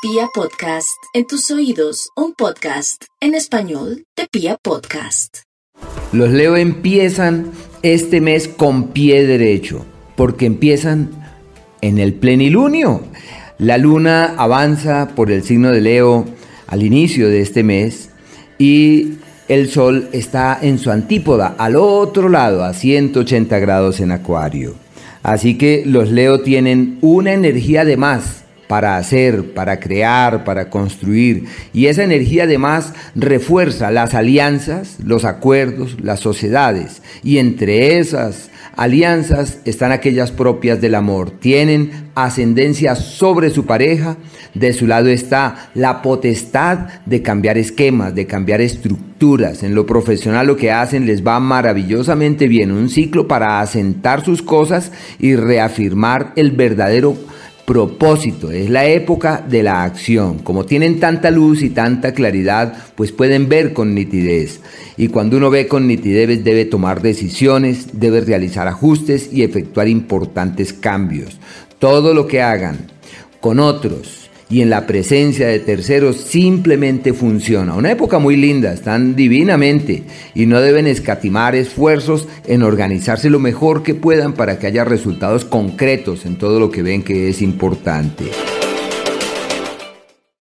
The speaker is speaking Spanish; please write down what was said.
Pia Podcast, en tus oídos, un podcast en español de Pia Podcast. Los Leo empiezan este mes con pie derecho, porque empiezan en el plenilunio. La luna avanza por el signo de Leo al inicio de este mes y el sol está en su antípoda, al otro lado, a 180 grados en Acuario. Así que los Leo tienen una energía de más para hacer, para crear, para construir. Y esa energía además refuerza las alianzas, los acuerdos, las sociedades. Y entre esas alianzas están aquellas propias del amor. Tienen ascendencia sobre su pareja. De su lado está la potestad de cambiar esquemas, de cambiar estructuras. En lo profesional lo que hacen les va maravillosamente bien. Un ciclo para asentar sus cosas y reafirmar el verdadero propósito, es la época de la acción. Como tienen tanta luz y tanta claridad, pues pueden ver con nitidez. Y cuando uno ve con nitidez debe tomar decisiones, debe realizar ajustes y efectuar importantes cambios. Todo lo que hagan con otros y en la presencia de terceros simplemente funciona. Una época muy linda, están divinamente y no deben escatimar esfuerzos en organizarse lo mejor que puedan para que haya resultados concretos en todo lo que ven que es importante.